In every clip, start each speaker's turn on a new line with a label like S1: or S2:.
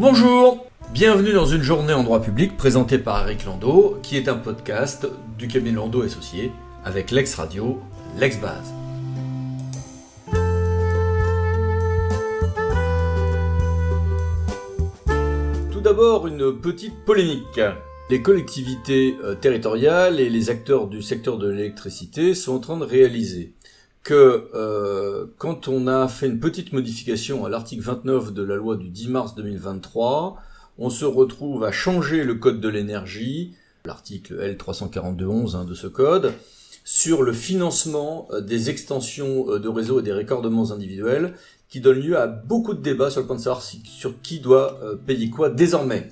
S1: Bonjour Bienvenue dans une journée en droit public présentée par Eric Landau, qui est un podcast du cabinet Landau Associé avec l'ex-radio, l'ex-base. Tout d'abord, une petite polémique. Les collectivités euh, territoriales et les acteurs du secteur de l'électricité sont en train de réaliser que euh, quand on a fait une petite modification à l'article 29 de la loi du 10 mars 2023, on se retrouve à changer le code de l'énergie, l'article L342.11 hein, de ce code, sur le financement euh, des extensions euh, de réseau et des raccordements individuels, qui donne lieu à beaucoup de débats sur le point de savoir sur qui doit payer quoi désormais.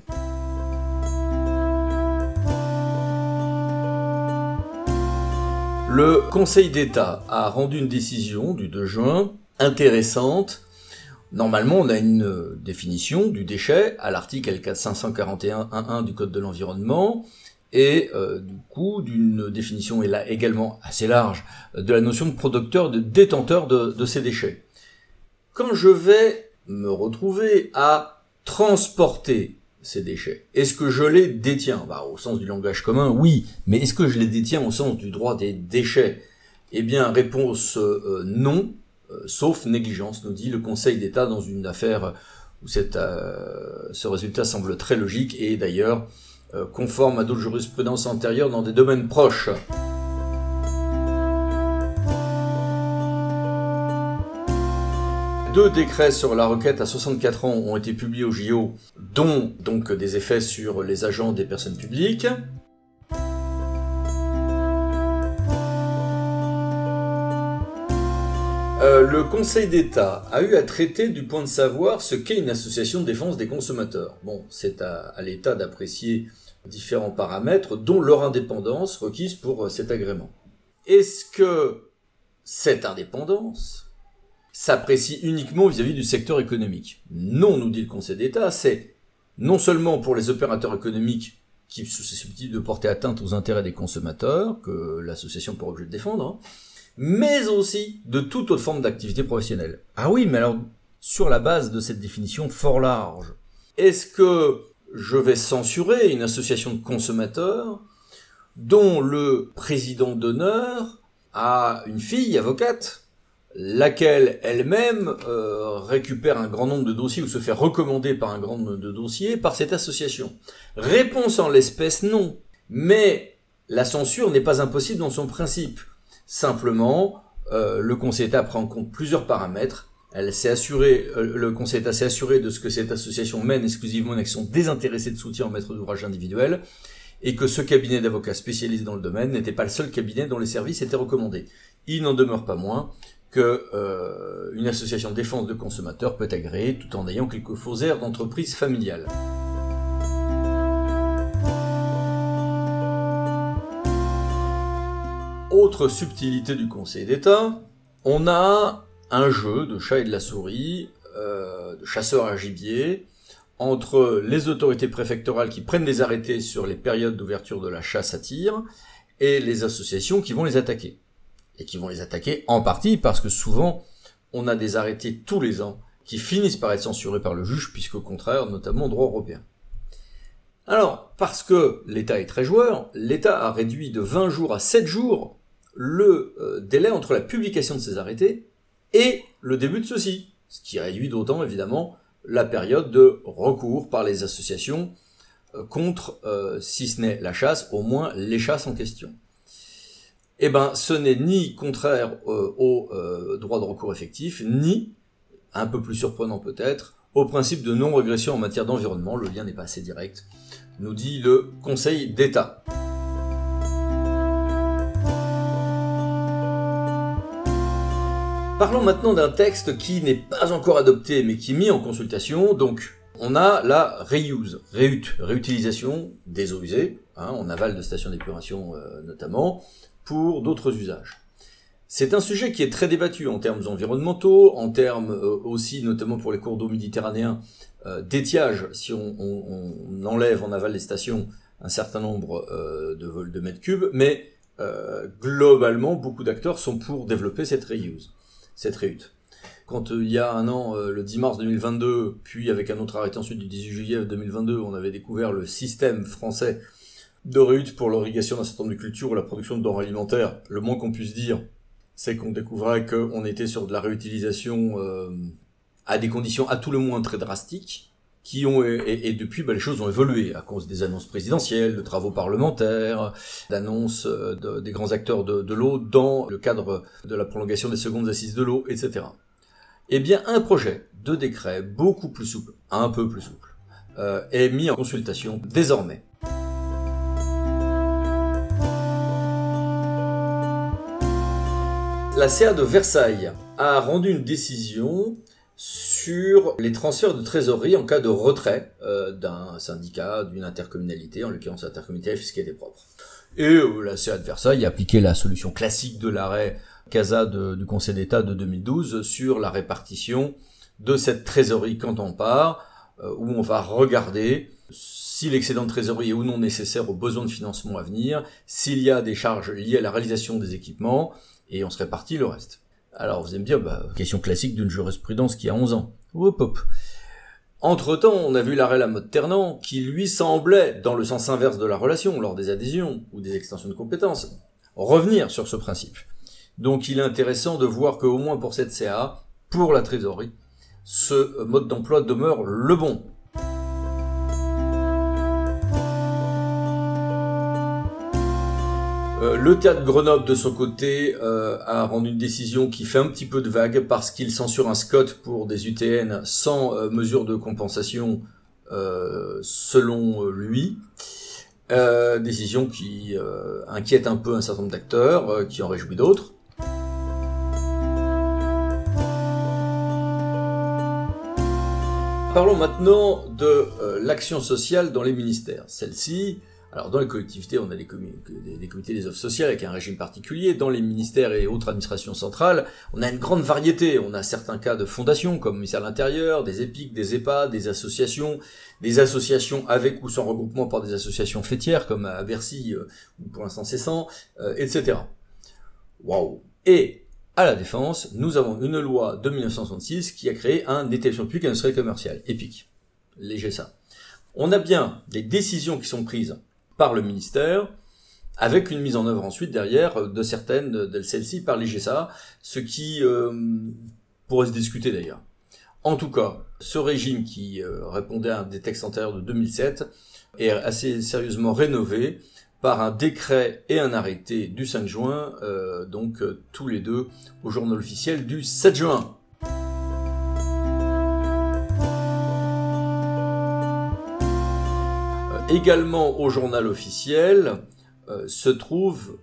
S1: Le Conseil d'État a rendu une décision du 2 juin intéressante. Normalement, on a une définition du déchet à l'article L541.1.1 du Code de l'environnement et euh, du coup d'une définition et là également assez large de la notion de producteur, de détenteur de, de ces déchets. Quand je vais me retrouver à transporter ces déchets Est-ce que je les détiens? Bah, Au sens du langage commun, oui. Mais est-ce que je les détiens au sens du droit des déchets? Eh bien, réponse euh, non, euh, sauf négligence, nous dit le Conseil d'État dans une affaire où euh, ce résultat semble très logique et d'ailleurs conforme à d'autres jurisprudences antérieures dans des domaines proches. Deux décrets sur la requête à 64 ans ont été publiés au JO, dont donc des effets sur les agents des personnes publiques. Euh, le Conseil d'État a eu à traiter du point de savoir ce qu'est une association de défense des consommateurs. Bon, c'est à, l'État d'apprécier différents paramètres, dont leur indépendance requise pour euh, cet agrément. Est-ce que cette indépendance s'apprécie uniquement vis-à-vis du secteur économique. Non, nous dit le Conseil d'État, c'est non seulement pour les opérateurs économiques qui sont susceptibles de porter atteinte aux intérêts des consommateurs, que l'association peut objet de défendre, hein, mais aussi de toute autre forme d'activité professionnelle. Ah oui, mais alors, sur la base de cette définition fort large, est-ce que je vais censurer une association de consommateurs dont le président d'honneur a une fille avocate laquelle elle-même euh, récupère un grand nombre de dossiers ou se fait recommander par un grand nombre de dossiers par cette association. Réponse en l'espèce non. Mais la censure n'est pas impossible dans son principe. Simplement, euh, le Conseil d'État prend en compte plusieurs paramètres. Elle s'est assurée, euh, le Conseil d'État s'est assuré de ce que cette association mène exclusivement une action désintéressée de soutien en maître d'ouvrage individuel et que ce cabinet d'avocats spécialisé dans le domaine n'était pas le seul cabinet dont les services étaient recommandés. Il n'en demeure pas moins que euh, une association de défense de consommateurs peut agréer tout en ayant quelques faux airs d'entreprise familiale. Autre subtilité du Conseil d'État, on a un jeu de chat et de la souris, euh, de chasseurs à gibier, entre les autorités préfectorales qui prennent des arrêtés sur les périodes d'ouverture de la chasse à tir et les associations qui vont les attaquer et qui vont les attaquer en partie parce que souvent on a des arrêtés tous les ans qui finissent par être censurés par le juge puisqu'au contraire, notamment droit européen. Alors, parce que l'État est très joueur, l'État a réduit de 20 jours à 7 jours le euh, délai entre la publication de ces arrêtés et le début de ceux-ci, ce qui réduit d'autant évidemment la période de recours par les associations euh, contre, euh, si ce n'est la chasse, au moins les chasses en question eh ben, ce n'est ni contraire euh, au euh, droit de recours effectif, ni, un peu plus surprenant peut-être, au principe de non-régression en matière d'environnement. Le lien n'est pas assez direct, nous dit le Conseil d'État. Parlons maintenant d'un texte qui n'est pas encore adopté mais qui est mis en consultation. Donc, on a la reuse, réutilisation des eaux usées, hein, en aval de stations d'épuration euh, notamment, pour d'autres usages. C'est un sujet qui est très débattu en termes environnementaux, en termes euh, aussi, notamment pour les cours d'eau méditerranéens, euh, d'étiage, si on, enlève en aval des stations un certain nombre euh, de vols de mètres cubes, mais globalement, beaucoup d'acteurs sont pour développer cette reuse, cette. Quand il y a un an, le 10 mars 2022, puis avec un autre arrêté ensuite du 18 juillet 2022, on avait découvert le système français de réhute pour l'irrigation d'un certain nombre de cultures ou la production de denrées alimentaires, le moins qu'on puisse dire, c'est qu'on découvrait qu'on était sur de la réutilisation à des conditions à tout le moins très drastiques, qui ont et, depuis bah, les choses ont évolué à cause des annonces présidentielles, de travaux parlementaires, d'annonces euh, des grands acteurs de, l'eau dans le cadre de la prolongation des secondes assises de l'eau, etc. Eh bien, un projet de décret beaucoup plus souple, un peu plus souple, euh, est mis en consultation désormais. La CA de Versailles a rendu une décision sur les transferts de trésorerie en cas de retrait euh, d'un syndicat, d'une intercommunalité, en l'occurrence intercommunalité fiscalité propre. Et euh, la CA de Versailles a appliqué la solution classique de l'arrêt CASA du Conseil d'État de 2012 sur la répartition de cette trésorerie quand on part, euh, où on va regarder si l'excédent de trésorerie est ou non nécessaire aux besoins de financement à venir, s'il y a des charges liées à la réalisation des équipements, et on se répartit le reste. Alors vous allez me dire, bah, question classique d'une jurisprudence qui a 11 ans. Hop hop. Entre-temps, on a vu l'arrêt Lamotte Ternant, qui lui semblait, dans le sens inverse de la relation, lors des adhésions ou des extensions de compétences, revenir sur ce principe. Donc il est intéressant de voir qu'au moins pour cette CA, pour la trésorerie, ce mode d'emploi demeure le bon. Le théâtre Grenoble, de son côté, euh, a rendu une décision qui fait un petit peu de vague parce qu'il censure un SCOT pour des UTN sans euh, mesure de compensation selon lui. décision qui inquiète un peu un certain nombre d'acteurs, qui en réjouit d'autres. Parlons maintenant de l'action sociale dans les ministères. Celle-ci, alors dans les collectivités, on a des, comités des offres sociales avec un régime particulier. Dans les ministères et autres administrations centrales, on a une grande variété. On a certains cas de fondations comme le ministère de l'Intérieur, des EPIC, des EPA, des associations, des associations avec ou sans regroupement par des associations fêtières comme à Bercy, euh, pour l'instant c'est sans, euh, etc. Waouh Et à la Défense, nous avons une loi de 1966 qui a créé un établissement public industriel commercial, EPIC, léger ça. On a bien des décisions qui sont prises par le ministère, avec une mise en œuvre ensuite derrière de certaines de celles-ci par l'IGSA, ce qui euh, pourrait se discuter d'ailleurs. En tout cas, ce régime qui euh, répondait à des textes antérieurs de 2007 est assez sérieusement rénové par un décret et un arrêté du 5 juin, euh, donc tous les deux au journal officiel du 7 juin. Également au journal officiel euh, se trouve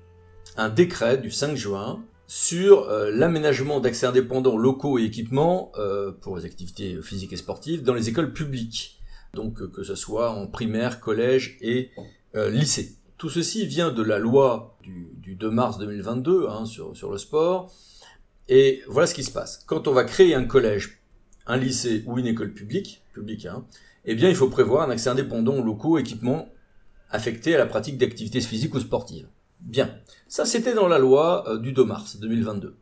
S1: un décret du 5 juin sur euh, l'aménagement d'accès indépendants locaux et équipements euh, pour les activités physiques et sportives dans les écoles publiques. Donc que ce soit en primaire, collège et lycée. Tout ceci vient de la loi du, 2 mars 2022 hein, sur, sur le sport. Et voilà ce qui se passe. Quand on va créer un collège, un lycée ou une école publique, publique hein, eh bien, il faut prévoir un accès indépendant aux locaux, équipements affectés à la pratique d'activités physiques ou sportives. Bien. Ça, c'était dans la loi euh, du 2 mars 2022.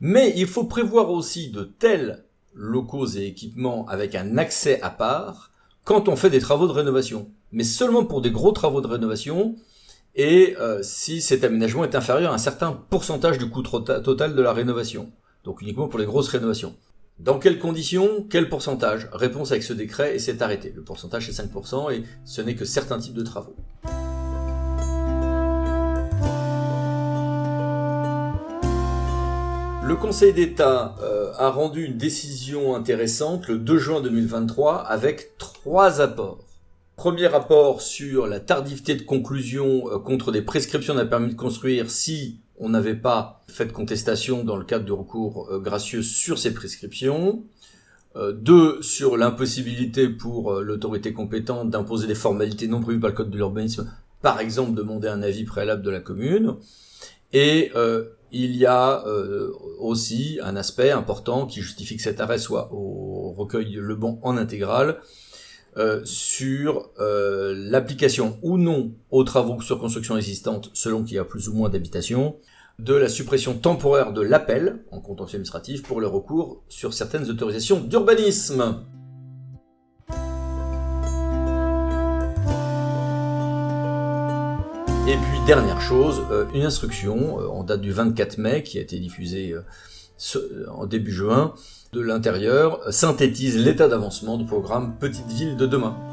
S1: Mais il faut prévoir aussi de tels locaux et équipements avec un accès à part quand on fait des travaux de rénovation. Mais seulement pour des gros travaux de rénovation et euh, si cet aménagement est inférieur à un certain pourcentage du coût total de la rénovation. Donc uniquement pour les grosses rénovations. Dans quelles conditions Quel pourcentage? Réponse avec ce décret et c'est arrêté. Le pourcentage c'est 5% et ce n'est que certains types de travaux. Le Conseil d'État euh, a rendu une décision intéressante le 2 juin 2023 avec trois apports. Premier rapport sur la tardivité de conclusion euh, contre des prescriptions d'un permis de construire si on n'avait pas fait de contestation dans le cadre du recours euh, gracieux sur ces prescriptions. Euh, deux, sur l'impossibilité pour euh, l'autorité compétente d'imposer des formalités non prévues par le code de l'urbanisme, par exemple demander un avis préalable de la commune. Et il y a aussi un aspect important qui justifie que cet arrêt soit au recueil Le Bon en intégral, sur l'application ou non aux travaux sur construction existante selon qu'il y a plus ou moins d'habitations, de la suppression temporaire de l'appel en contentieux administratif pour le recours sur certaines autorisations d'urbanisme. Et puis dernière chose, euh, une instruction euh, en date du 24 mai qui a été diffusée euh, en début juin de l'intérieur synthétise l'état d'avancement du programme Petite Ville de demain.